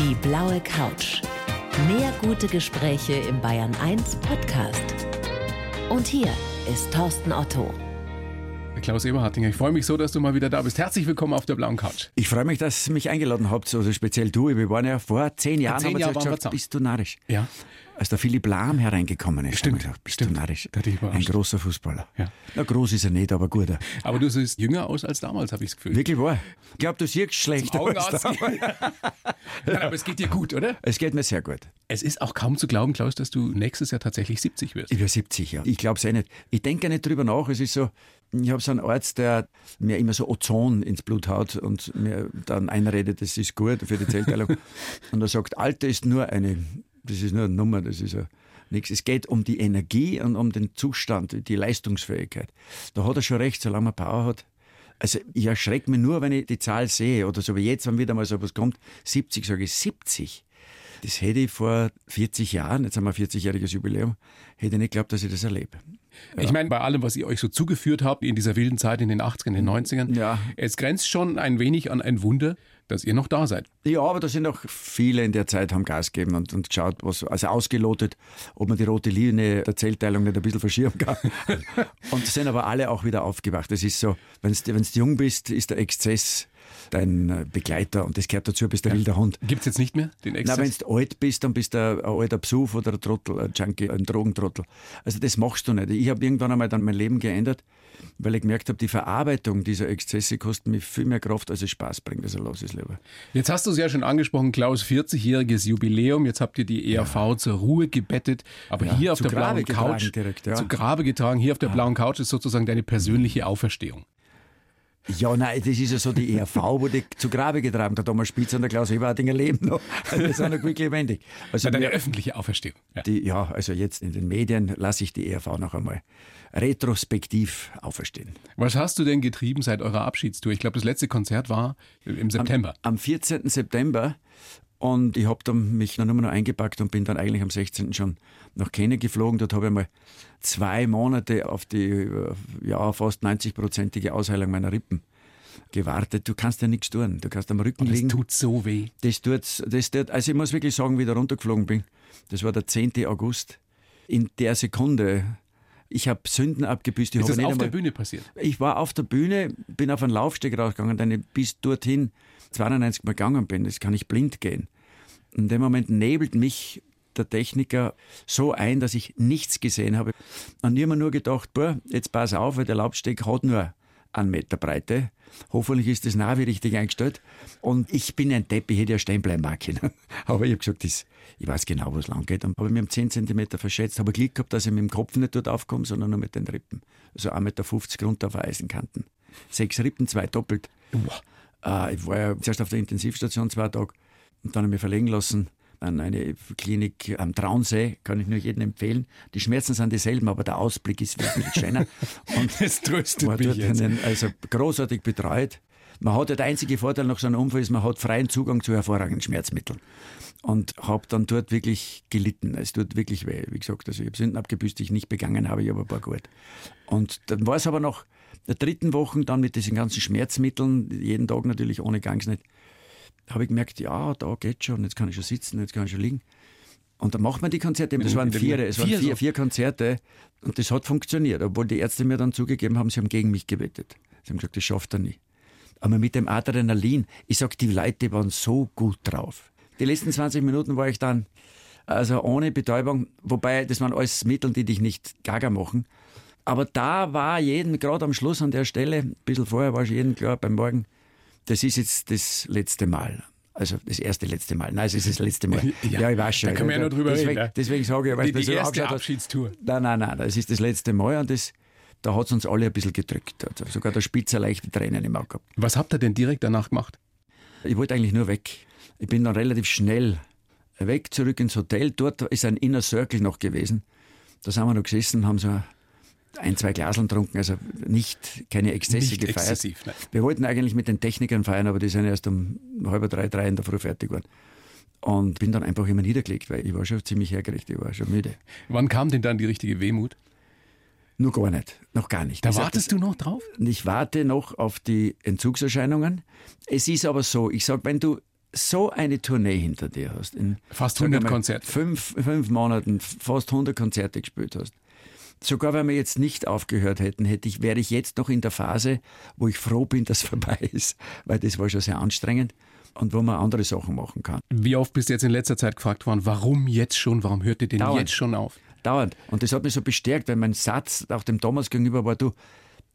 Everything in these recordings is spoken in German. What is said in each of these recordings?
Die blaue Couch. Mehr gute Gespräche im Bayern 1 Podcast. Und hier ist Thorsten Otto. Klaus Eberhardinger, ich freue mich so, dass du mal wieder da bist. Herzlich willkommen auf der blauen Couch. Ich freue mich, dass ihr mich eingeladen habt, also speziell du. Wir waren ja vor zehn Jahren, zehn haben wir Jahren wir gesagt, bist du narrisch. Ja. Als der Philipp Lahm hereingekommen ist, Stimmt, gesagt, bist stimmt. Ein großer Fußballer. Ja. Na, groß ist er nicht, aber guter. Aber du siehst jünger aus als damals, habe ich das Gefühl. Wirklich wahr. Ich glaube, du siehst schlechter als Augenarzt. damals. Nein, aber es geht dir gut, oder? Es geht mir sehr gut. Es ist auch kaum zu glauben, Klaus, dass du nächstes Jahr tatsächlich 70 wirst. Ich bin 70, ja. Ich glaube es eh nicht. Ich denke nicht drüber nach. Es ist so, ich habe so einen Arzt, der mir immer so Ozon ins Blut haut und mir dann einredet, das ist gut für die Zellteilung. und er sagt, Alter ist nur eine, das ist nur eine Nummer, das ist ja nichts. Es geht um die Energie und um den Zustand, die Leistungsfähigkeit. Da hat er schon recht, solange man Power hat. Also ich erschrecke mich nur, wenn ich die Zahl sehe oder so wie jetzt, wenn wieder mal so was kommt, 70, sage ich 70. Das hätte ich vor 40 Jahren, jetzt haben wir ein 40-jähriges Jubiläum, hätte ich nicht geglaubt, dass ich das erlebe. Ich meine, bei allem, was ihr euch so zugeführt habt in dieser wilden Zeit in den 80ern, in den 90ern, Ja. es grenzt schon ein wenig an ein Wunder, dass ihr noch da seid. Ja, aber da sind auch viele in der Zeit, haben Gas gegeben und, und geschaut, was, also ausgelotet, ob man die rote Linie der Zellteilung nicht ein bisschen verschieben kann. und sind aber alle auch wieder aufgewacht. Das ist so, wenn du jung bist, ist der Exzess dein äh, Begleiter und das gehört dazu, bist der wilder Hund. Gibt's jetzt nicht mehr den Na, Exzess? wenn du alt bist, dann bist du ein, alter Psuf oder ein Trottel, ein Junkie, ein Drogentrottel. Also das machst du nicht. Ich habe irgendwann einmal dann mein Leben geändert, weil ich gemerkt habe, die Verarbeitung dieser Exzesse kostet mir viel mehr Kraft, als es Spaß bringt. Also lass es lieber. Jetzt hast du es ja schon angesprochen, Klaus, 40-jähriges Jubiläum. Jetzt habt ihr die ERV zur Ruhe gebettet. Aber Ja, hier auf der Grabe blauen Couch, direkt, ja. zu Grabe getragen, hier auf der blauen Couch ist sozusagen deine persönliche Auferstehung. Ja, nein, das ist ja so die ERV, wo die zu Grabe getragen hat. Damals Spitz und der Klaus Eberhardinger leben noch. Also wir sind noch gut lebendig. Also Deine wir- öffentliche Auferstehung. Ja. die, ja, also jetzt in den Medien lasse ich die ERV noch einmal retrospektiv auferstehen. Was hast du denn getrieben seit eurer Abschiedstour? Ich glaube, das letzte Konzert war im September. Am 14. September und ich habe dann mich dann nur noch eingepackt und bin dann eigentlich am 16. schon nach Kenia geflogen. Dort habe ich mal zwei Monate auf die ja, fast 90-prozentige Ausheilung meiner Rippen gewartet. Du kannst ja nichts tun. Du kannst am Rücken Und liegen. tut so weh. Das tut, das tut, also ich muss wirklich sagen, wie ich da runtergeflogen bin, das war der 10. August. In der Sekunde, ich habe Sünden abgebüßt. Ich Ist das auf der einmal- Bühne passiert? Ich war auf der Bühne, bin auf einen Laufsteg rausgegangen, dann bis dorthin 92 Mal gegangen bin. Das kann ich blind gehen. In dem Moment nebelt mich der Techniker so ein, dass ich nichts gesehen habe. Und ich habe mir nur gedacht, boah, jetzt pass auf, weil der Laufsteg hat nur einen Meter Breite. Hoffentlich ist das Navi richtig eingestellt. Und ich bin ein Depp, ich hätte ja stehen bleiben können. Aber ich habe gesagt, das, ich weiß genau, wo es lang geht. Und habe mich um 10 Zentimeter verschätzt. Habe Glück gehabt, dass ich mit dem Kopf nicht dort aufkomme, sondern nur mit den Rippen. Also 1,50 Meter runter auf Eisenkanten. Sechs Rippen, zwei doppelt. Äh, ich war ja zuerst auf der Intensivstation zwei Tage und dann habe ich mich verlegen lassen an eine Klinik am Traunsee, kann ich nur jedem empfehlen. Die Schmerzen sind dieselben, aber der Ausblick ist wirklich schöner. Und Das tröstet war mich jetzt. einen, also großartig betreut. Man hat ja der einzige Vorteil nach so einem Unfall ist, man hat freien Zugang zu hervorragenden Schmerzmitteln. Und habe dann dort wirklich gelitten. Es tut wirklich weh. Wie gesagt, also ich habe Sünden abgebüßt, die ich nicht begangen habe, ich aber ein paar gut. Und dann war es aber nach der dritten Woche dann mit diesen ganzen Schmerzmitteln, jeden Tag natürlich ohne Gangs nicht, habe ich gemerkt, ja, da geht schon, jetzt kann ich schon sitzen, jetzt kann ich schon liegen. Und dann macht man die Konzerte, das waren vier, es waren vier vier, Konzerte und das hat funktioniert, obwohl die Ärzte mir dann zugegeben haben, sie haben gegen mich gewettet. Sie haben gesagt, das schafft er nie. Aber mit dem Adrenalin, ich sag, die Leute waren so gut drauf. Die letzten 20 Minuten war ich dann, also ohne Betäubung, wobei das waren alles Mittel, die dich nicht gaga machen. Aber da war jedem, gerade am Schluss an der Stelle, ein bisschen vorher war schon jedem klar, beim Morgen, das ist jetzt das letzte Mal. Also das erste letzte Mal. Nein, es ist das letzte Mal. Ja, ich weiß schon. da können wir ja nur drüber deswegen, reden, ja. Deswegen sage ich, weil Die- die so erste. Abschiedstour. Nein, nein, nein, das ist das letzte Mal und das, da hat es uns alle ein bisschen gedrückt. Also sogar der Spitzer leichte Tränen im Auge gehabt. Was habt ihr denn direkt danach gemacht? Ich wollte eigentlich nur weg. Ich bin dann relativ schnell weg, zurück ins Hotel. Dort ist ein Inner Circle noch gewesen. Da sind wir noch gesessen, haben so ein, zwei Glaseln getrunken, also nicht, keine Exzesse Nicht gefeiert. exzessiv, nein. Wir wollten eigentlich mit den Technikern feiern, aber die sind erst um halb drei, drei in der Früh fertig geworden. Und bin dann einfach immer niedergelegt, weil ich war schon ziemlich hergerichtet, ich war schon müde. Wann kam denn dann die richtige Wehmut? Nur gar nicht, noch gar nicht. Da Ich sag, wartest du noch drauf? Ich warte noch auf die Entzugserscheinungen. Es ist aber so, ich sag, wenn du so eine Tournee hinter dir hast, in fast 100 Konzerte, fünf, fünf Monaten fast 100 Konzerte gespielt hast. Sogar wenn wir jetzt nicht aufgehört hätten, hätte ich, wäre ich jetzt noch in der Phase, wo ich froh bin, dass es vorbei ist, weil das war schon sehr anstrengend und wo man andere Sachen machen kann. Wie oft bist du jetzt in letzter Zeit gefragt worden, warum jetzt schon, warum hört ihr denn Dauernd. jetzt schon auf? Dauernd. Und das hat mich so bestärkt, weil mein Satz auch dem Thomas gegenüber war, du,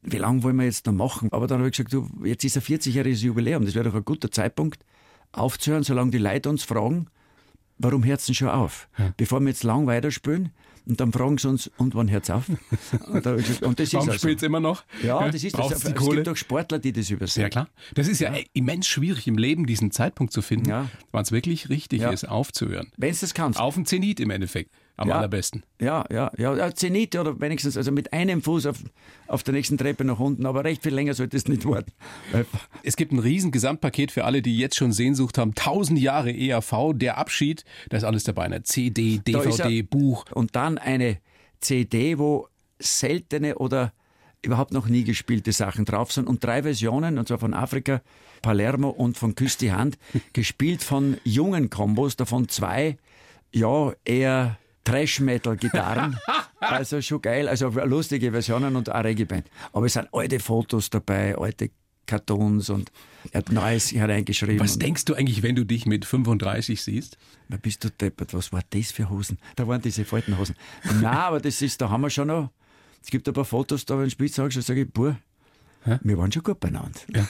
wie lange wollen wir jetzt noch machen? Aber dann habe ich gesagt, du, jetzt ist ein 40-jähriges Jubiläum, das wäre doch ein guter Zeitpunkt, aufzuhören, solange die Leute uns fragen, warum hört es denn schon auf? Ja. Bevor wir jetzt lang weiterspielen, und dann fragen sie uns, und wann hört es auf? Und, da, und das Warum also, spielt es immer noch? Ja, das ist das. Es gibt auch Sportler, die das übersehen. Ja, klar. Das ist ja, ja. immens schwierig im Leben, diesen Zeitpunkt zu finden, ja. wann es wirklich richtig ja. ist, aufzuhören. Wenn es das kannst. Auf dem Zenit im Endeffekt am ja, allerbesten. Ja, ja, ja. Zenit oder wenigstens also mit einem Fuß auf, auf der nächsten Treppe nach unten, aber recht viel länger sollte es nicht warten. Es gibt ein riesen Gesamtpaket für alle, die jetzt schon Sehnsucht haben. Tausend Jahre ERV, der Abschied, da ist alles dabei. Eine CD, DVD, Buch. Und dann eine CD, wo seltene oder überhaupt noch nie gespielte Sachen drauf sind und drei Versionen, und zwar von Afrika, Palermo und von Küss die Hand, gespielt von jungen Kombos, davon zwei, ja, eher Trash-Metal-Gitarren. also schon geil, also lustige Versionen und auch Reggae-Band. Aber es sind alte Fotos dabei, alte Cartoons und er hat Neues hereingeschrieben. Was denkst du eigentlich, wenn du dich mit 35 siehst? Na, bist du deppert, was war das für Hosen? Da waren diese Faltenhosen. Na, aber das ist, da haben wir schon noch, es gibt ein paar Fotos da, wenn spielst, sagst du, sage ich, boah, wir waren schon gut beieinander. Ja.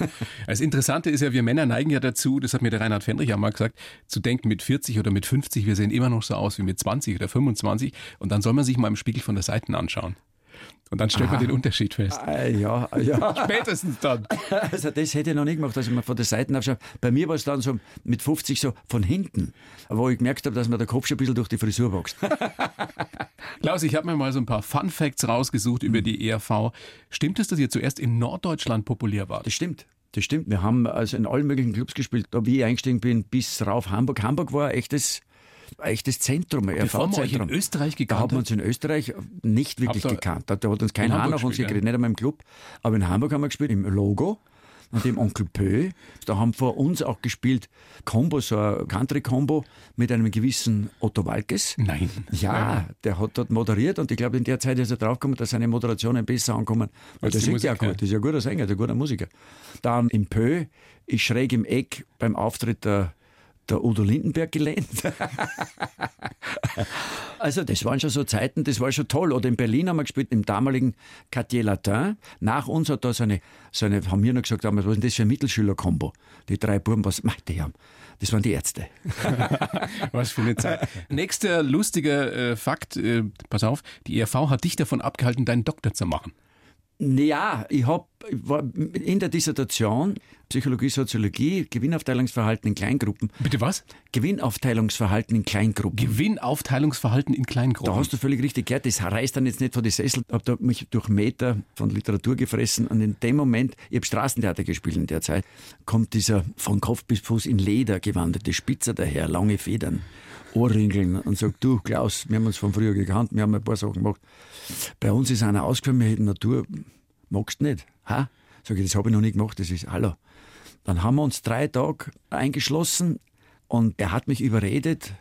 Das Interessante ist ja, wir Männer neigen ja dazu, das hat mir der Reinhard Fendrich auch mal gesagt, zu denken mit 40 oder mit 50, wir sehen immer noch so aus wie mit 20 oder 25 und dann soll man sich mal im Spiegel von der Seite anschauen. Und dann stellt man den Unterschied fest. Äh, ja, ja. Spätestens dann. Also das hätte ich noch nie gemacht, dass ich mir von der Seite anschaue. Bei mir war es dann so mit 50 so von hinten, wo ich gemerkt habe, dass mir der Kopf schon ein bisschen durch die Frisur wächst. Klaus, ich habe mir mal so ein paar Fun Facts rausgesucht über die ERV. Stimmt es, dass ihr zuerst in Norddeutschland populär wart? Das stimmt. Das stimmt. Wir haben also in allen möglichen Clubs gespielt, da wie ich eingestiegen bin, bis rauf Hamburg. Hamburg war ein echtes echtes Zentrum, ein RV-Zentrum. in Österreich gekannt? Da hat man uns in Österreich nicht wirklich gekannt. Da, hat uns kein Hahn auf uns gekriegt, nicht einmal im Club. Aber in Hamburg haben wir gespielt, im Logo und dem Onkel Pö. Da haben vor uns auch gespielt Combo, so ein Country-Combo mit einem gewissen Otto Walkes. Nein. Ja, der hat dort moderiert und ich glaube, in der Zeit ist er draufgekommen, dass seine Moderationen besser ankommen. Weil der singt ja gut, das ist ja ein guter Sänger, ein guter Musiker. Dann im Pö ist schräg im Eck beim Auftritt der der Udo Lindenberg gelehnt. also das waren schon so Zeiten, das war schon toll. Oder in Berlin haben wir gespielt, im damaligen Quartier Latin. Nach uns hat da so eine, so eine haben wir noch gesagt, was ist denn das für ein Mittelschüler-Kombo? Die drei Buben, was macht die haben? Das waren die Ärzte. was für eine Zeit. Nächster lustiger äh, Fakt, äh, pass auf, die ERV hat dich davon abgehalten, deinen Doktor zu machen. Ja, ich hab, war in der Dissertation Psychologie, Soziologie, Gewinnaufteilungsverhalten in Kleingruppen. Bitte was? Gewinnaufteilungsverhalten in Kleingruppen. Gewinnaufteilungsverhalten in Kleingruppen. Da hast du völlig richtig gehört. Das reißt dann jetzt nicht von die Sessel. Ich habe mich durch Meter von Literatur gefressen und in dem Moment, ich habe Straßentheater gespielt in der Zeit, kommt dieser von Kopf bis Fuß in Leder gewandete Spitzer daher, lange Federn. Ohrringeln und sagt, du Klaus, wir haben uns von früher gekannt, wir haben ein paar Sachen gemacht. Bei uns ist einer ausgefallen, wir hätten Natur, magst du nicht? Ha? Sag ich, das habe ich noch nicht gemacht, das ist, hallo. Dann haben wir uns drei Tage eingeschlossen und er hat mich überredet,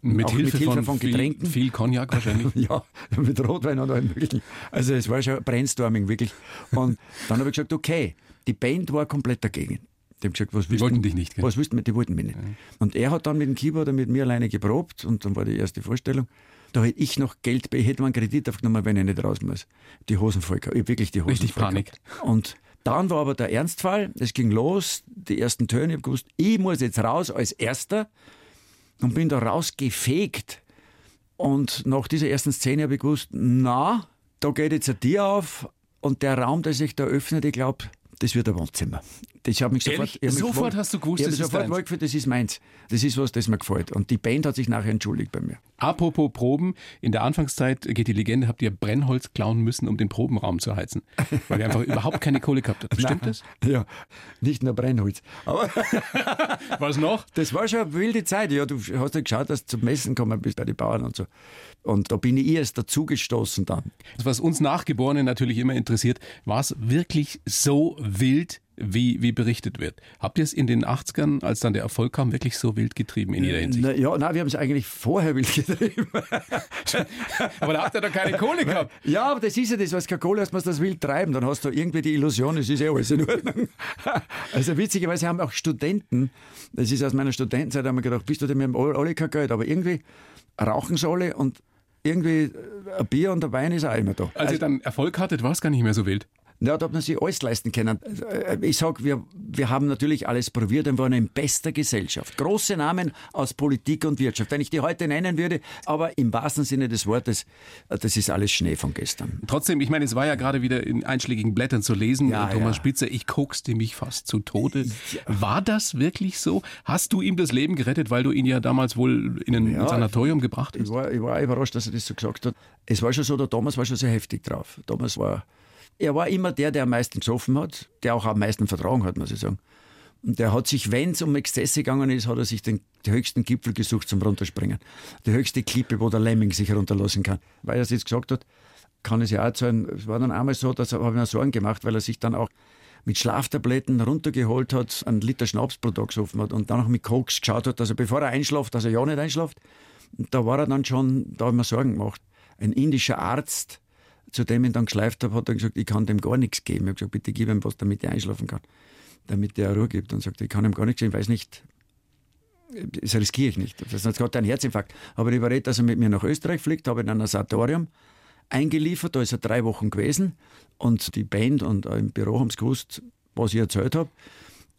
mit Hilfe, mit Hilfe, von, von Getränken. Viel, viel Cognac wahrscheinlich. ja, mit Rotwein und allem möglichen. Also es war schon Brainstorming, wirklich. Und dann habe ich gesagt, okay, die Band war komplett dagegen. Die haben gesagt, was die wollten dich nicht. Gell? Was willst du, die wollten mich nicht. Ja. Und er hat dann mit dem Keyboarder mit mir alleine geprobt und dann war die erste Vorstellung. Da hätte ich noch Geld, ich hätte einen Kredit aufgenommen, wenn ich nicht raus muss. Die Hosen voll, ich wirklich die Hosen Richtig voll Panik. Und dann war aber der Ernstfall, es ging los, die ersten Töne, ich habe gewusst, ich muss jetzt raus als Erster und bin da rausgefegt. Und nach dieser ersten Szene habe ich gewusst, na, da geht jetzt ein Tier auf und der Raum, der sich da öffnet, ich glaube, das wird ein Wohnzimmer. Das hat mich sofort, Ehrlich? sofort hast du gewusst, ich das ist sofort deins. Gefühlt, das ist meins. Das ist was, das mir gefällt. Und die Band hat sich nachher entschuldigt bei mir. Apropos Proben, in der Anfangszeit geht die Legende, habt ihr Brennholz klauen müssen, um den Probenraum zu heizen. Weil ihr einfach überhaupt keine Kohle gehabt habt. Stimmt das? Ja, nicht nur Brennholz. Aber Was noch? Das war schon eine wilde Zeit. Ja, du hast ja geschaut, dass du zum Messen gekommen bist bei den Bauern und so. Und da bin ich erst dazugestoßen dann. Was uns Nachgeborenen natürlich immer interessiert, war es wirklich so wild wie, wie berichtet wird. Habt ihr es in den 80ern, als dann der Erfolg kam, wirklich so wild getrieben in jeder Hinsicht? Na, ja, nein, wir haben es eigentlich vorher wild getrieben. aber da habt ihr doch keine Kohle gehabt. Ja, aber das ist ja das, was keine Kohle hast, musst du das wild treiben. Dann hast du irgendwie die Illusion, es ist eh alles in Ordnung. Also witzigerweise haben auch Studenten, das ist aus meiner Studentenzeit, haben wir gedacht, bist du denn, wir haben alle kein Geld, aber irgendwie rauchen sie alle und irgendwie ein Bier und ein Wein ist auch immer da. Als also, ihr dann Erfolg hattet, war es gar nicht mehr so wild. Ja, da hat man sich alles leisten können. Ich sage, wir, wir haben natürlich alles probiert und waren in bester Gesellschaft. Große Namen aus Politik und Wirtschaft. Wenn ich die heute nennen würde, aber im wahrsten Sinne des Wortes, das ist alles Schnee von gestern. Trotzdem, ich meine, es war ja gerade wieder in einschlägigen Blättern zu lesen, ja, Thomas ja. Spitzer, ich kokste mich fast zu Tode. Ja. War das wirklich so? Hast du ihm das Leben gerettet, weil du ihn ja damals wohl in ein Sanatorium gebracht hast? Ich war, ich war überrascht, dass er das so gesagt hat. Es war schon so, der Thomas war schon sehr heftig drauf. Thomas war er war immer der, der am meisten gesoffen hat, der auch am meisten vertragen hat, muss ich sagen. Und der hat sich, wenn es um Exzesse gegangen ist, hat er sich den, den, höchsten Gipfel gesucht zum Runterspringen. Die höchste Klippe, wo der Lemming sich herunterlassen kann. Weil er es jetzt gesagt hat, kann es ja auch erzählen, es war dann einmal so, dass er, mir Sorgen gemacht, weil er sich dann auch mit Schlaftabletten runtergeholt hat, einen Liter Schnaps pro Tag gesoffen hat und dann auch mit Koks geschaut hat, dass er bevor er einschlaft, dass er ja nicht einschlaft. Und da war er dann schon, da habe ich mir Sorgen gemacht. Ein indischer Arzt, zu dem ich dann geschleift habe, hat er gesagt, ich kann dem gar nichts geben. Ich habe gesagt, bitte gib ihm was, damit er einschlafen kann, damit der Ruhe gibt. Und sagt, ich kann ihm gar nichts geben, ich weiß nicht, das riskiere ich nicht. Das hat gerade einen Herzinfarkt. Aber ich überredet, dass er mit mir nach Österreich fliegt, habe in ein Sanatorium eingeliefert, da ist er drei Wochen gewesen und die Band und im Büro haben sie gewusst, was ich erzählt habe.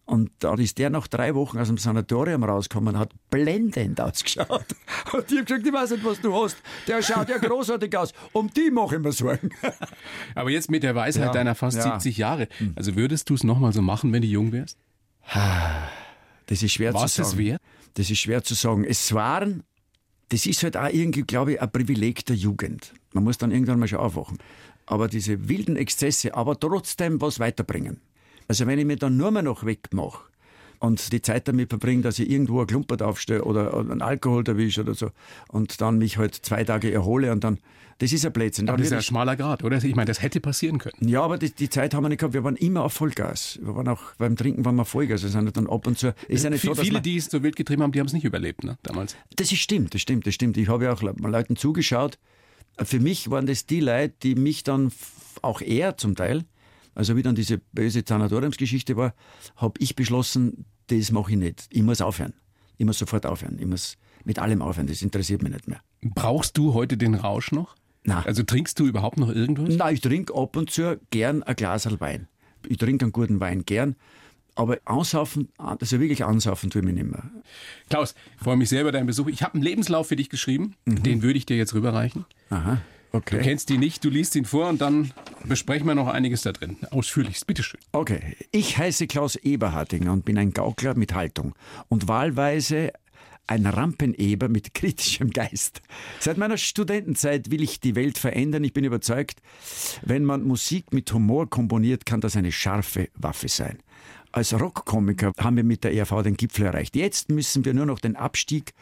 Und dann ist der nach drei Wochen aus dem Sanatorium rausgekommen und hat blendend ausgeschaut. Und ich habe gesagt, ich weiß nicht, was du hast. Der schaut ja großartig aus. Um die mache ich mir Sorgen. Aber jetzt mit der Weisheit ja, deiner fast ja. 70 Jahre. Hm. Also würdest du es nochmal so machen, wenn du jung wärst? Das ist schwer Was zu sagen. Was es wert? Das ist schwer zu sagen. Es waren, das ist halt auch irgendwie, glaube ich, ein Privileg der Jugend. Man muss dann irgendwann mal schon aufwachen. Aber diese wilden Exzesse, aber trotzdem was weiterbringen. Also wenn ich mich dann nur mehr noch wegmache und die Zeit damit verbringe, dass ich irgendwo ein Klumpert aufstehe oder einen Alkohol erwische oder so und dann mich halt zwei Tage erhole und dann, das ist ein Blödsinn. Aber das ist ein schmaler Grad, oder? Ich meine, das hätte passieren können. Ja, aber die, die, Zeit haben wir nicht gehabt. Wir waren immer auf Vollgas. Wir waren auch beim Trinken waren wir Vollgas. Wir sind dann ab und zu. Ist ja nicht so, viele, die es so wild getrieben haben, die haben es nicht überlebt, ne? Damals. Das ist stimmt, das stimmt, das stimmt. Ich habe ja auch Leuten zugeschaut. Für mich waren das die Leute, die mich dann auch eher zum Teil also wie dann diese böse Sanatoriumsgeschichte war, habe ich beschlossen, das mache ich nicht. Ich muss aufhören. Ich muss sofort aufhören. Ich muss mit allem aufhören. Das interessiert mich nicht mehr. Brauchst du heute den Rausch noch? Nein. Also trinkst du überhaupt noch irgendwas? Nein, ich trinke ab und zu gern ein Glas Wein. Ich trinke einen guten Wein gern. Aber ansaufen, also wirklich ansaufen tue ich mich nicht mehr. Klaus, ich freue mich sehr über deinen Besuch. Ich habe einen Lebenslauf für dich geschrieben. Mhm. Den würde ich dir jetzt rüberreichen. Aha. Okay. Du kennst ihn nicht, du liest ihn vor und dann besprechen wir noch einiges da drin. Ausführlichst, bitteschön. Okay. Ich heiße Klaus Eberhardinger und bin ein Gaukler mit Haltung und wahlweise ein Rampeneber mit kritischem Geist. Seit meiner Studentenzeit will ich die Welt verändern. Ich bin überzeugt, wenn man Musik mit Humor komponiert, kann das eine scharfe Waffe sein. Als Rockkomiker haben wir mit der ERV den Gipfel erreicht. Jetzt müssen wir nur noch den Abstieg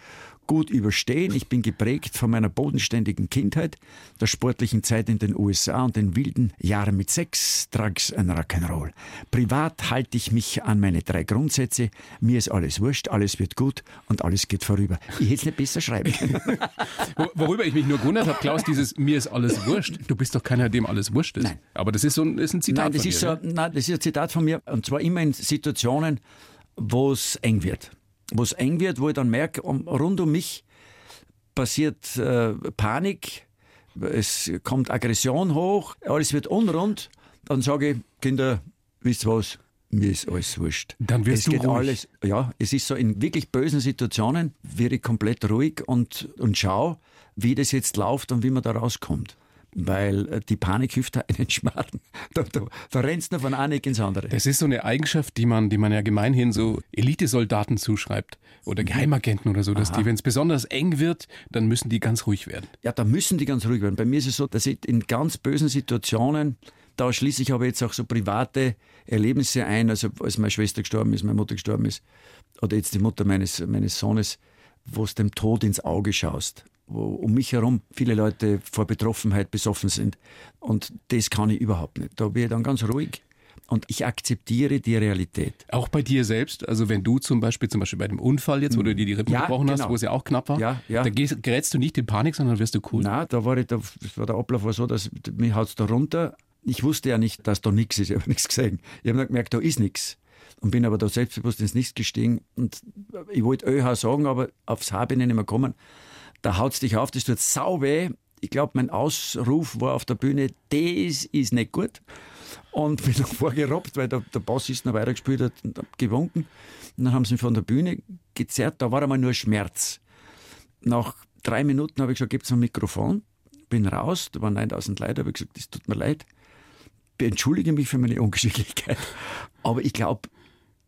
gut überstehen. Ich bin geprägt von meiner bodenständigen Kindheit, der sportlichen Zeit in den USA und den wilden Jahren mit Sex, Drugs und Rock'n'Roll. Privat halte ich mich an meine drei Grundsätze. Mir ist alles wurscht, alles wird gut und alles geht vorüber. Ich hätte es nicht besser schreiben können. Worüber ich mich nur gewundert habe, Klaus, dieses Mir ist alles wurscht. Du bist doch keiner, dem alles wurscht ist. Nein. Aber das ist so ein, ist ein Zitat nein, das von ist dir. So, nein, das ist ein Zitat von mir und zwar immer in Situationen, wo es eng wird wo es eng wird, wo ich dann merke, um, rund um mich passiert äh, Panik, es kommt Aggression hoch, alles wird unrund, dann sage ich, Kinder, wisst ihr was, mir ist alles wurscht. Dann wirst es du geht ruhig. alles, ja, es ist so in wirklich bösen Situationen, werde ich komplett ruhig und, und schau, wie das jetzt läuft und wie man da rauskommt weil äh, die Panik hilft einen Schmarrn. Da, da, da rennst du von einem ins andere. Das ist so eine Eigenschaft, die man, die man ja gemeinhin so Elitesoldaten zuschreibt oder mhm. Geheimagenten oder so, dass Aha. die, wenn es besonders eng wird, dann müssen die ganz ruhig werden. Ja, da müssen die ganz ruhig werden. Bei mir ist es so, dass ich in ganz bösen Situationen, da schließe ich aber jetzt auch so private Erlebnisse ein, also als meine Schwester gestorben ist, meine Mutter gestorben ist, oder jetzt die Mutter meines, meines Sohnes, wo es dem Tod ins Auge schaust wo um mich herum viele Leute vor Betroffenheit besoffen sind. Und das kann ich überhaupt nicht. Da bin ich dann ganz ruhig und ich akzeptiere die Realität. Auch bei dir selbst, also wenn du zum Beispiel, zum Beispiel bei dem Unfall jetzt, wo du dir die Rippen Ja, gebrochen hast, genau. wo es ja auch knapp war, Ja, ja. da gerätst du nicht in Panik, sondern wirst du cool. Na, da war ich, da, war der Ablauf war so, dass mich haut's da runter. Ich wusste ja nicht, dass da nichts ist. Ich habe nichts gesehen. Ich habe gemerkt, da ist nichts. Und bin aber da selbstbewusst ins Nichts gestiegen. Und ich wollte ÖH sagen, aber aufs H bin ich nicht mehr gekommen. Da haut's dich auf, das tut sau weh. Ich glaube, mein Ausruf war auf der Bühne, das ist nicht gut. Und bin noch vorgerobbt, weil der, der Bassist noch weitergespielt hat und gewunken. Und dann haben sie mich von der Bühne gezerrt. Da war einmal nur Schmerz. Nach drei Minuten habe ich gesagt, gibt's ein Mikrofon. Bin raus, da waren 9000 Leute, habe ich gesagt, das tut mir leid. Entschuldige mich für meine Ungeschicklichkeit. Aber ich glaube,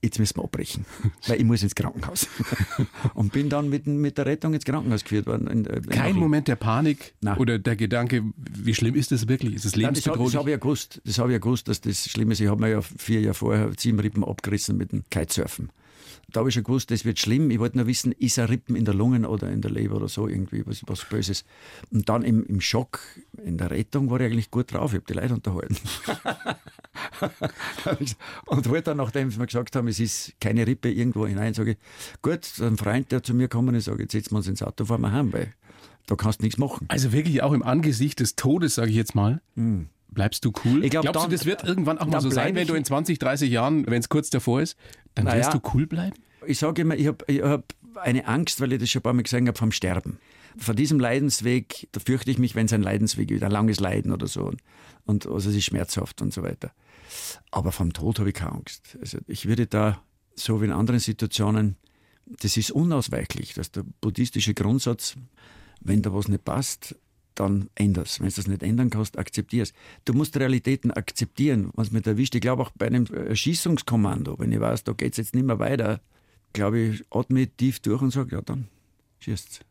jetzt müssen wir abbrechen, weil ich muss ins Krankenhaus. Und bin dann mit, mit der Rettung ins Krankenhaus geführt worden. In, in Kein Nachl. Moment der Panik Nein. oder der Gedanke, wie schlimm ist das wirklich? Ist es Nein, das, lebensbedrohlich? das habe ich ja gewusst. Das habe ich ja gewusst, dass das schlimm ist. Ich habe mir ja vier Jahre vorher sieben Rippen abgerissen mit dem Kitesurfen. Da habe ich schon gewusst, das wird schlimm. Ich wollte nur wissen, ist ein Rippen in der Lungen oder in der Leber oder so irgendwie was, was Böses. Und dann im, im Schock, in der Rettung war ich eigentlich gut drauf. Ich habe die Leute unterhalten. und wollte dann, nachdem sie mir gesagt haben, es ist keine Rippe irgendwo hinein, sage ich, gut, ein Freund, der zu mir kommen ist, sage, jetzt setzen wir uns ins Auto, fahren wir heim, weil da kannst du nichts machen. also wirklich auch im Angesicht des Todes, sage ich jetzt mal, bleibst du cool? Ich glaub, Glaubst dann- du, das wird irgendwann auch mal so sein, wenn du in 20, 30 Jahren, wenn es kurz davor ist, dann Naja. wirst du cool bleiben? Ich sage immer, ich habe hab eine Angst, weil ich das schon ein paar Mal gesehen habe, vom Sterben. Vor diesem Leidensweg, da fürchte ich mich, wenn es ein Leidensweg wird, ein langes Leiden oder so. Und also es ist schmerzhaft und so weiter. Aber vom Tod habe ich keine Angst. Also ich würde da, so wie in anderen Situationen, das ist unausweichlich, dass der buddhistische Grundsatz, wenn da was nicht passt, dann änder's. Wenn du das nicht ändern kannst, akzeptier's. Du musst Realitäten akzeptieren, was mir erwischt. Ich glaube auch bei einem Erschießungskommando, wenn ich weiß, da geht's jetzt nicht mehr weiter, glaube ich, atme ich tief durch und sage, ja dann, schießt's.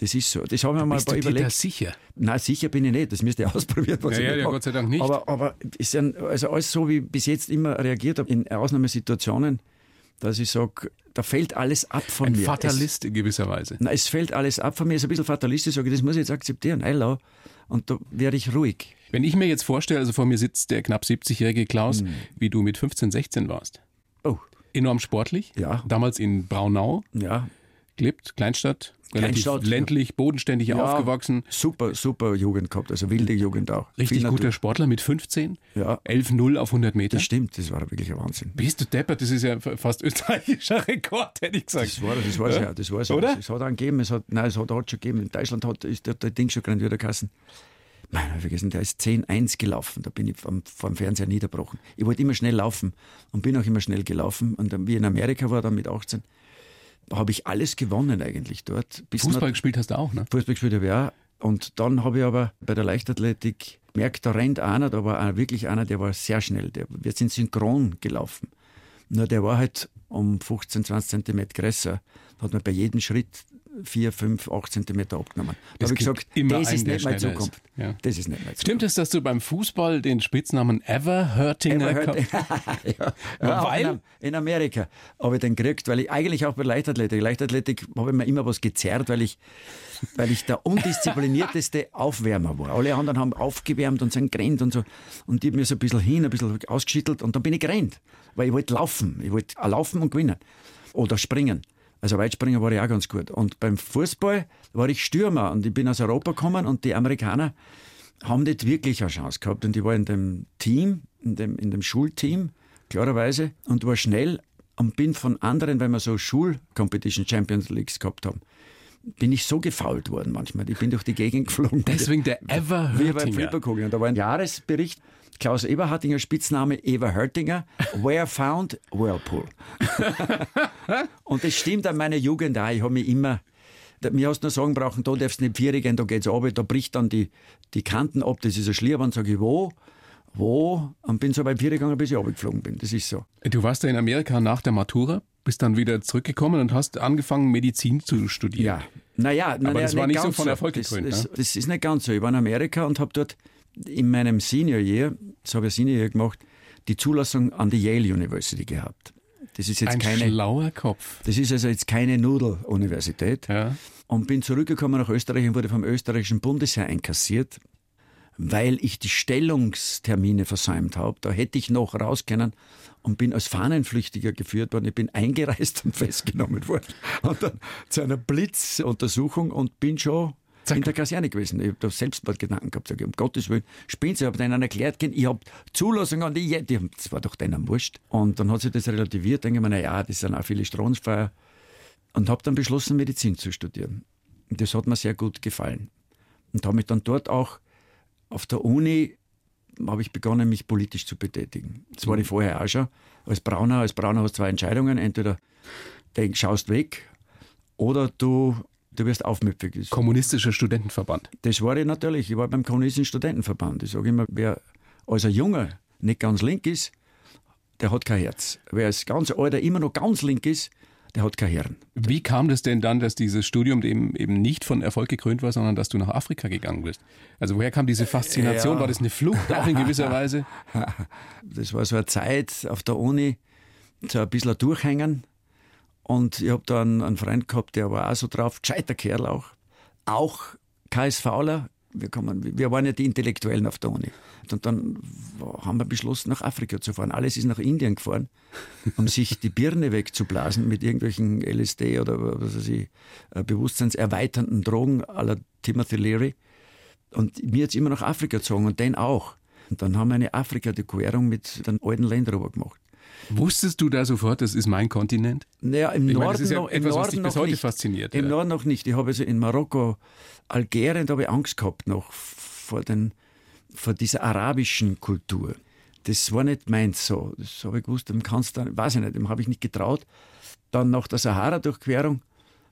Das ist so. Das haben wir mal Bist du dir da überlegt. sicher? Nein, sicher bin ich nicht. Das müsste ich ausprobieren. Was Ja, ich ja, ja. Gott sei Dank nicht. Aber, aber es sind also alles so, wie ich bis jetzt immer reagiert habe, in Ausnahmesituationen, dass ich sage, da fällt alles ab von Ein mir. Fatalist in gewisser Weise. Es, nein, es fällt alles ab von mir. Es ist ein bisschen fatalistisch, sage ich, das muss ich jetzt akzeptieren. Eilau. Und da werde ich ruhig. Wenn ich mir jetzt vorstelle, also vor mir sitzt der knapp 70-jährige Klaus, Hm. wie du mit 15, 16 warst. Oh, Enorm sportlich. Ja. Damals in Braunau ja. Gelebt, Kleinstadt. Relativ Kleinstadt, ländlich, bodenständig ja. aufgewachsen. Super, super Jugend gehabt, also wilde Jugend auch. Richtig guter. Sportler mit 15. Ja. 11-0 auf 100 Meter. Das stimmt, das war wirklich ein Wahnsinn. Bist du deppert? Das ist ja fast österreichischer Rekord, hätte ich gesagt. Das war, das war Ja? ja, das war so. Oder? Es hat einen gegeben, es hat, nein, es hat, hat schon gegeben. In Deutschland hat, ist der, der Ding schon gerade wieder Kassen. Nein, ich vergessen, der ist 10-1 gelaufen. Da bin ich vom, vom Fernseher niederbrochen. Ich wollte immer schnell laufen und bin auch immer schnell gelaufen. Und dann, wie in Amerika war, dann mit 18, habe ich alles gewonnen eigentlich dort. Bis Fußball man- gespielt hast du auch, ne? Fußball gespielt habe ich auch. Und dann habe ich aber bei der Leichtathletik gemerkt, da rennt einer, da war einer, wirklich einer, der war sehr schnell. Der, wir sind synchron gelaufen. Nur der war halt um 15, 20 Zentimeter größer. Da hat man bei jedem Schritt 4, 5, 8 Zentimeter abgenommen. Da habe ich gesagt, das ist nicht meine. Zukunft. Ja. Das ist nicht meine Zukunft. Stimmt es, dass du beim Fußball den Spitznamen Everhurtinger Everhurt- gehabt ja, ja, Weil? in, Amerika habe ich den gekriegt, weil ich eigentlich auch bei Leichtathletik, Leichtathletik habe ich mir immer was gezerrt, weil ich, weil ich der undisziplinierteste Aufwärmer war. Alle anderen haben aufgewärmt und sind gerannt und so. Und ich habe mir so ein bisschen hin, ein bisschen ausgeschüttelt und dann bin ich gerannt, weil ich wollte laufen. Ich wollte laufen und gewinnen. Oder springen. Also Weitspringen war ich auch ganz gut. Und beim Fußball war ich Stürmer und ich bin aus Europa gekommen und die Amerikaner haben nicht wirklich eine Chance gehabt. Und ich war in dem Team, in dem, in dem Schulteam, klarerweise, und war schnell und bin von anderen, weil wir so Schul-Competition Champions Leagues gehabt haben, bin ich so gefault worden manchmal. Ich bin durch die Gegend geflogen. Deswegen der Wie beim Everhurtinger. Flipperkugel. Und da war ein Jahresbericht, Klaus Eberhardinger, Spitzname Eva Hörtinger, where found Whirlpool. und das stimmt an meiner Jugend auch. Ich habe mich immer, mir hast du nur sagen brauchen, da darfst du nicht vier gehen, da geht's runter, da bricht dann die, die Kanten ab, das ist ein Schlierband, sage ich, wo? Wo? Und bin so beim Vier gegangen, bis ich runtergeflogen bin. Das ist so. Du warst ja in Amerika nach der Matura, bist dann wieder zurückgekommen und hast angefangen, Medizin zu studieren. Ja. Naja, na, Aber das war nicht so von Erfolg das, gekrönt, das, ne? das ist nicht ganz so. Ich war in Amerika und habe dort in meinem Senior Year, das habe ich Senior Year gemacht, die Zulassung an die Yale University gehabt. Das ist jetzt Ein keine, schlauer Kopf. das ist also jetzt keine Nudel-Universität. Ja. Und bin zurückgekommen nach Österreich und wurde vom österreichischen Bundesheer einkassiert. weil ich die Stellungstermine versäumt habe. Da hätte ich noch raus können und bin als Fahnenflüchtiger geführt worden. Ich bin eingereist und festgenommen worden. Und dann zu einer Blitzuntersuchung und bin schon Zack. in der Kaserne gewesen. Ich habe da Selbstmordgedanken gehabt. Sag ich, um Gottes Willen, spinnt Ich habe denen erklärt, ich habe Zulassung an die, die das war doch denen wurscht. Und dann hat sich das relativiert. Denke ich mir, naja, das sind auch viele Stromfeuer. Und habe dann beschlossen, Medizin zu studieren. Und das hat mir sehr gut gefallen. Und habe mich dann dort auch auf der Uni habe ich begonnen, mich politisch zu betätigen. Das war ich vorher auch schon. Als Brauner, als Brauner hast du zwei Entscheidungen. Entweder du schaust weg oder du, du wirst aufmüpfig. Kommunistischer Studentenverband. Das war ich natürlich. Ich war beim Kommunistischen Studentenverband. Ich sage immer, wer als ein Junge nicht ganz link ist, der hat kein Herz. Wer als ganz alter immer noch ganz link ist, der hat kein Hirn. Wie kam das denn dann, dass dieses Studium eben, eben nicht von Erfolg gekrönt war, sondern dass du nach Afrika gegangen bist? Also woher kam diese Faszination? Ja. War das eine Flucht auch in gewisser Weise? Das war so eine Zeit auf der Uni, so ein bisschen durchhängen. Und ich habe da einen, einen, Freund gehabt, der war auch so drauf, gescheiter Kerl auch. Auch KSVler, wir, kommen, wir waren ja die Intellektuellen auf der Uni. Und dann haben wir beschlossen, nach Afrika zu fahren. Alles ist nach Indien gefahren, um sich die Birne wegzublasen mit irgendwelchen LSD oder was weiß ich, äh, bewusstseinserweiternden Drogen la Timothy Leary. Und mir jetzt immer nach Afrika gezogen und den auch. Und dann haben wir eine Afrika-Durchquerung mit den alten Land Rover gemacht. Wusstest du da sofort, das ist mein Kontinent? Naja, im ich Norden meine, das ist ja noch, etwas, was dich bis heute nicht. fasziniert. Im ja. Norden noch nicht. Ich habe also in Marokko, Algerien, da habe ich Angst gehabt noch vor, den, vor dieser arabischen Kultur. Das war nicht meins so. Das habe ich gewusst, dem kannst du, weiß ich nicht, dem habe ich nicht getraut. Dann nach der Sahara-Durchquerung,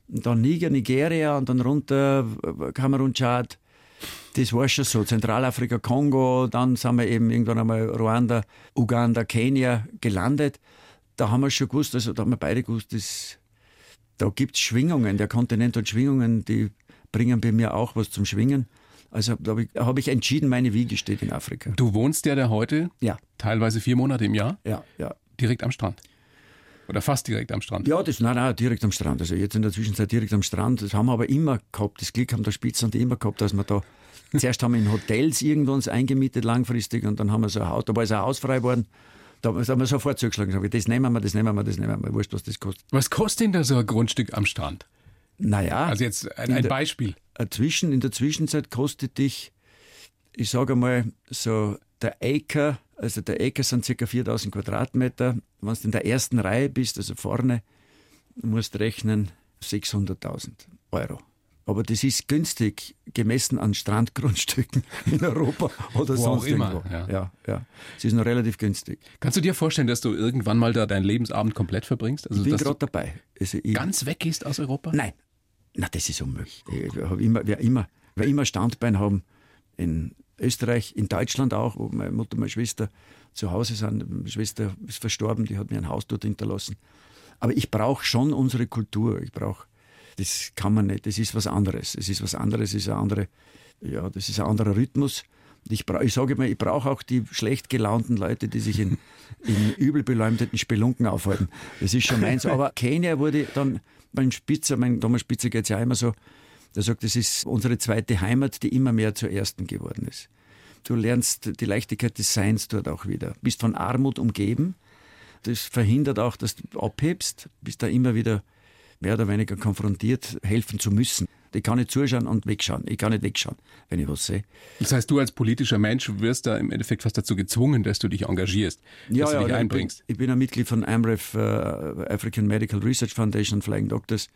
dann Niger, Nigeria und dann runter Kamerun, Tschad, das war schon so. Zentralafrika, Kongo, dann sind wir eben irgendwann einmal Ruanda, Uganda, Kenia gelandet. Da haben wir schon gewusst, also da haben wir beide gewusst, dass, da gibt es Schwingungen. Der Kontinent hat Schwingungen, die bringen bei mir auch was zum Schwingen. Also da habe ich, hab ich, entschieden, meine Wiege steht in Afrika. Du wohnst ja da heute ja. teilweise vier Monate im Jahr? Ja, ja. Direkt am Strand? Oder fast direkt am Strand? Ja, das, nein, nein, direkt am Strand. Also jetzt in der Zwischenzeit direkt am Strand. Das haben wir aber immer gehabt. Das Glück haben der Spitzen immer gehabt, dass wir da Zuerst haben wir in Hotels irgendwann eingemietet langfristig und dann haben wir so ein Haus, da war es ein Haus frei geworden. Da haben wir sofort zugeschlagen. Sag ich, das nehmen wir, das nehmen wir, das nehmen wir. Wurscht, was das kostet. Was kostet denn da so ein Grundstück am Strand? Naja. Also jetzt ein, ein Beispiel. Der, zwischen, in der Zwischenzeit kostet dich, ich sage mal, so der Acre, also der Acre sind ca. 4000 Quadratmeter. Wenn du in der ersten Reihe bist, also vorne, musst rechnen 600.000 Euro. Aber das ist günstig gemessen an Strandgrundstücken in Europa oder Wo sonst immer. Irgendwo. Ja. ja, ja. Es ist noch relativ günstig. Kannst du dir vorstellen, dass du irgendwann mal da deinen Lebensabend komplett verbringst? Also, ich bin gerade dabei. Also ich ganz weggehst aus Europa? Nein. Na, das ist unmöglich. Ich habe immer, wer immer, wer immer Standbein haben in Österreich, in Deutschland auch, wo meine Mutter und meine Schwester zu Hause sind. Meine Schwester ist verstorben, die hat mir ein Haus dort hinterlassen. Aber ich brauche schon unsere Kultur. Ich brauche das kann man nicht, das ist was anderes. Es ist was anderes, es ist ein andere, ja, das ist ein anderer Rhythmus. Ich, ich sage immer, ich brauche auch die schlecht gelaunten Leute, die sich in, in übel beleumdeten Spelunken aufhalten. Das ist schon meins. Aber Kenia wurde dann, mein Spitzer, mein Thomas Spitzer geht es ja immer so, der sagt, das ist unsere zweite Heimat, die immer mehr zur ersten geworden ist. Du lernst die Leichtigkeit des Seins dort auch wieder. Bist von Armut umgeben. Das verhindert auch, dass du abhebst, bist da immer wieder mehr oder weniger konfrontiert, helfen zu müssen. Ich kann nicht zuschauen und wegschauen. Ich kann nicht wegschauen, wenn ich was sehe. Das heißt, du als politischer Mensch wirst da im Endeffekt fast dazu gezwungen, dass du dich engagierst, ja, dass du ja, dich einbringst. Ich bin, ich bin ein Mitglied von AMREF, uh, African Medical Research Foundation, Flying Doctors.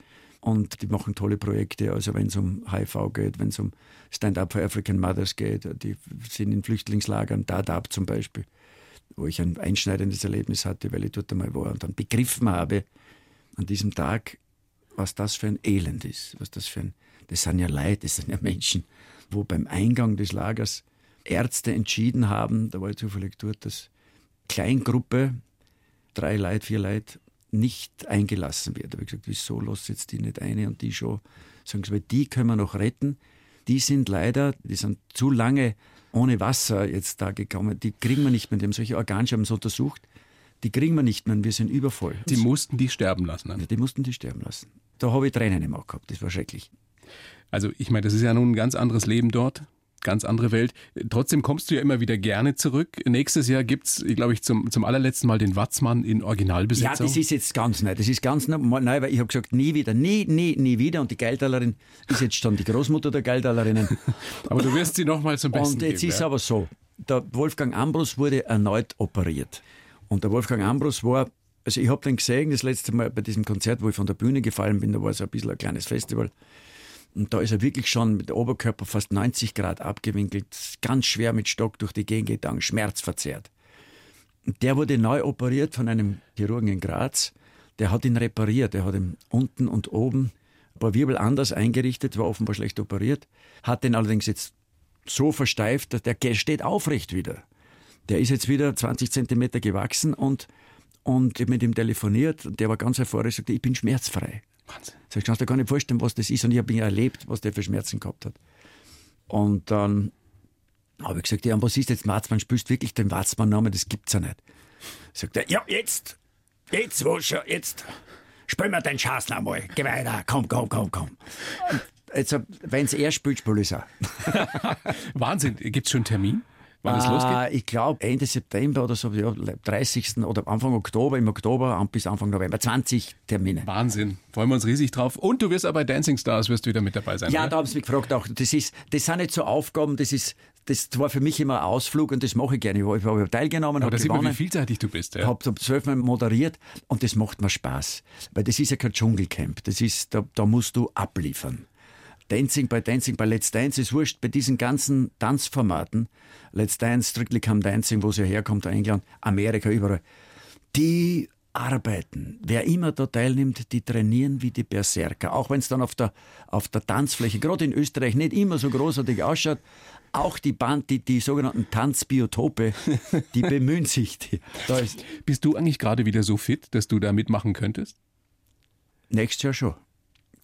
Und die machen tolle Projekte, also wenn es um HIV geht, wenn es um Stand-up for African Mothers geht, die sind in Flüchtlingslagern, Dadaab zum Beispiel, wo ich ein einschneidendes Erlebnis hatte, weil ich dort einmal war und dann begriffen habe, an diesem Tag, was das für ein Elend ist, was das für ein, das sind ja Leute, das sind ja Menschen, wo beim Eingang des Lagers Ärzte entschieden haben, da war ich zufällig dort, dass Kleingruppe, drei Leute, vier Leute, nicht eingelassen wird. Da habe ich gesagt, wieso lass jetzt die nicht eine und die schon? Sagen sie, weil die können wir noch retten. Die sind leider, die sind zu lange ohne Wasser jetzt da gekommen. Die kriegen wir nicht mehr. Die haben solche Organscherben untersucht. Die kriegen wir nicht mehr. Wir sind übervoll. Die mussten die sterben lassen. Ne? Die mussten die sterben lassen. Da habe ich Tränen im Auge gehabt, das war schrecklich. Also ich meine, das ist ja nun ein ganz anderes Leben dort. Ganz andere Welt. Trotzdem kommst du ja immer wieder gerne zurück. Nächstes Jahr gibt's, glaube ich, zum, zum allerletzten Mal den Watzmann in Originalbesetzung. Ja, das ist jetzt ganz neu. Das ist ganz neu, weil ich habe gesagt, nie wieder, nie, nie, nie wieder. Und die Geldalerin ist jetzt schon die Großmutter der Geldalerinnen. aber du wirst sie noch mal zum Besten Und jetzt geben, ist ja? aber so, der Wolfgang Ambrus wurde erneut operiert. Und der Wolfgang Ambrus war, also ich habe den gesehen, das letzte Mal bei diesem Konzert, wo ich von der Bühne gefallen bin, da war so ein bisschen ein kleines Festival. Und da ist er wirklich schon mit dem Oberkörper fast 90 Grad abgewinkelt, ganz schwer mit Stock durch die Gegend gegangen, schmerzverzerrt. Und der wurde neu operiert von einem Chirurgen in Graz. Der hat ihn repariert. Der hat ihn unten und oben ein paar Wirbel anders eingerichtet, war offenbar schlecht operiert, hat den allerdings jetzt so versteift, dass der steht aufrecht wieder. Der ist jetzt wieder 20 Zentimeter gewachsen und, und ich mit ihm telefoniert und der war ganz euphorisch, sagte, ich bin schmerzfrei. Wahnsinn. Sag ich, kannst dir gar nicht vorstellen, was das ist. Und ich habe ihn erlebt, was der für Schmerzen gehabt hat. Und dann habe ich gesagt, ja, und was ist jetzt Watzmann? Spürst wirklich den Watzmann-Namen? Das gibt's ja nicht. Sagt er, ja, jetzt, jetzt, wo schon, jetzt, spiel mir deinen Schaß noch mal. Geh weiter, komm, komm, komm, komm. Wenn es er spielt, spiele ich auch. Wahnsinn. Gibt's schon einen Termin, wann es losgeht? Ah, Ich glaube Ende September oder so, ja, 30. oder Anfang Oktober, im Oktober bis Anfang November. 20 Termine. Wahnsinn. Freuen wir uns riesig drauf. Und du wirst aber bei Dancing Stars wirst du wieder mit dabei sein. Ja, oder? da haben sie mich gefragt auch. Das, ist, das sind nicht so Aufgaben, das ist, das war für mich immer ein Ausflug und das mache ich gerne. Ich habe teilgenommen, aber habe da sieht man, wie gewonnen, vielseitig du bist. Ja. habe zwölfmal moderiert und das macht mir Spaß. Weil das ist ja kein Dschungelcamp. Das ist, da, da musst du abliefern. Dancing bei Dancing bei Let's Dance ist wurscht, bei diesen ganzen Tanzformaten, Let's Dance, Strictly Come Dancing, wo es ja herkommt, England, Amerika, überall, die arbeiten. Wer immer da teilnimmt, die trainieren wie die Berserker. Auch wenn es dann auf der, auf der Tanzfläche, gerade in Österreich, nicht immer so großartig ausschaut, auch die Band, die, die sogenannten Tanzbiotope, die bemühen sich. Die, da ist Bist du eigentlich gerade wieder so fit, dass du da mitmachen könntest? nächstes Jahr schon.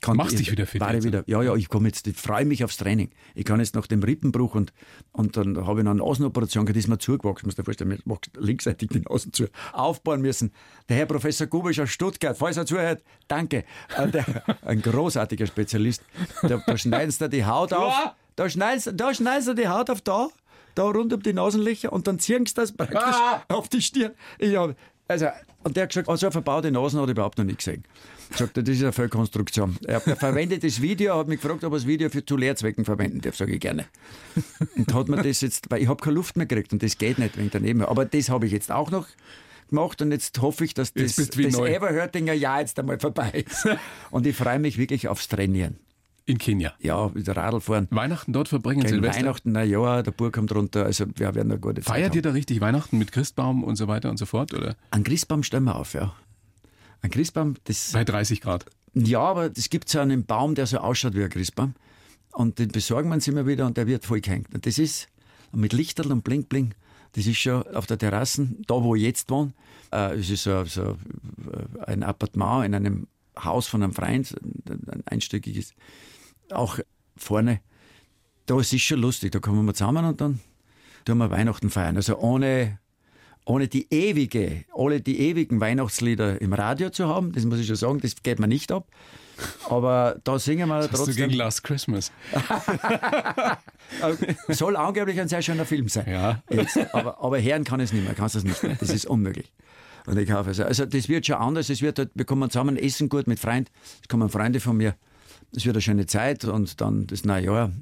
Kann, Machst dich wieder fit War ich wieder, ja, ja, ich komme jetzt, ich freue mich aufs Training. Ich kann jetzt nach dem Rippenbruch und, und dann habe ich noch eine Nasenoperation, gehabt, die ist mir zugewachsen, muss dir vorstellen, mir wächst linksseitig die Nase zu, aufbauen müssen. Der Herr Professor Gubisch aus Stuttgart, falls er zuhört, danke. Äh, Der, ein großartiger Spezialist. Da, da schneiden sie dir die Haut auf, da schneiden, sie- da schneiden sie die Haut auf da, da rund um die Nasenlöcher und dann ziehen sie das praktisch Ah! auf die Stirn. Ich hab, also, und der hat gesagt, also eine verbaute Nasen hat er überhaupt noch nie gesehen. Ich sagte, das ist eine Fehlkonstruktion. Er, er verwendet das Video, hat mich gefragt, ob er das Video für zu Lehrzwecken verwenden darf, sage ich gerne. Und hat mir das jetzt, weil ich habe keine Luft mehr gekriegt und das geht nicht wegen daneben. Aber das habe ich jetzt auch noch gemacht und jetzt hoffe ich, dass das, das. Everhörtinger Jahr jetzt einmal vorbei ist. Und ich freue mich wirklich aufs Trainieren. In Kenia. Ja, wieder Radl fahren. Weihnachten dort verbringen, Gegen Silvester. Weihnachten, na ja, der Bur kommt runter, also wir werden eine gute Zeit Feiert haben. ihr da richtig Weihnachten mit Christbaum und so weiter und so fort? Oder Ein Christbaum stellen wir auf, ja. Ein Christbaum, das bei 30 Grad? Ja, aber es gibt so einen Baum, der so ausschaut wie ein Christbaum. Und den besorgen wir uns immer wieder und der wird voll gehängt. Und das ist mit Lichterl und Blink Blink. Das ist schon auf der Terrasse, da wo ich jetzt wohne. Äh, es ist so, so äh, ein Appartement in einem Haus von einem Freund, ein einstöckiges. Auch vorne. Da ist es schon lustig. Da kommen wir zusammen und dann tun wir Weihnachten feiern. Also ohne, ohne die ewige, alle die ewigen Weihnachtslieder im Radio zu haben, das muss ich schon sagen, das geht mir nicht ab. Aber da singen wir Hast du gegen trotzdem. Last Christmas? Soll angeblich ein sehr schöner Film sein. Ja. Jetzt, aber, aber hören kann ich es nicht mehr, kannst es nicht mehr. Das ist unmöglich. Und ich hoffe, also, also das wird schon anders. Es wird halt, wir kommen zusammen essen gut mit Freunden. Es kommen Freunde von mir. Es wird eine schöne Zeit und dann das neue Jahr.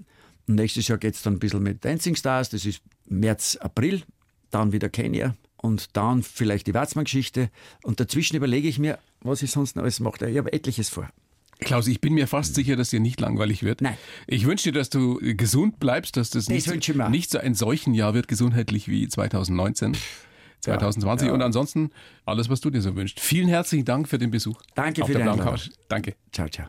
Und nächstes Jahr geht es dann ein bisschen mit Dancing Stars. Das ist März, April. Dann wieder Kenia. Und dann vielleicht die Watzmann-Geschichte. Und dazwischen überlege ich mir, was ich sonst noch alles mache. Ich habe etliches vor. Klaus, ich bin mir fast sicher, dass dir nicht langweilig wird. Nein. Ich wünsche dir, dass du gesund bleibst, dass das, nicht, ich mir. nicht so ein Seuchenjahr wird, gesundheitlich wie 2019, 2020 ja. und ansonsten alles, was du dir so wünschst. Vielen herzlichen Dank für den Besuch. Danke auf für der blauen. Couch. Danke. Ciao, ciao.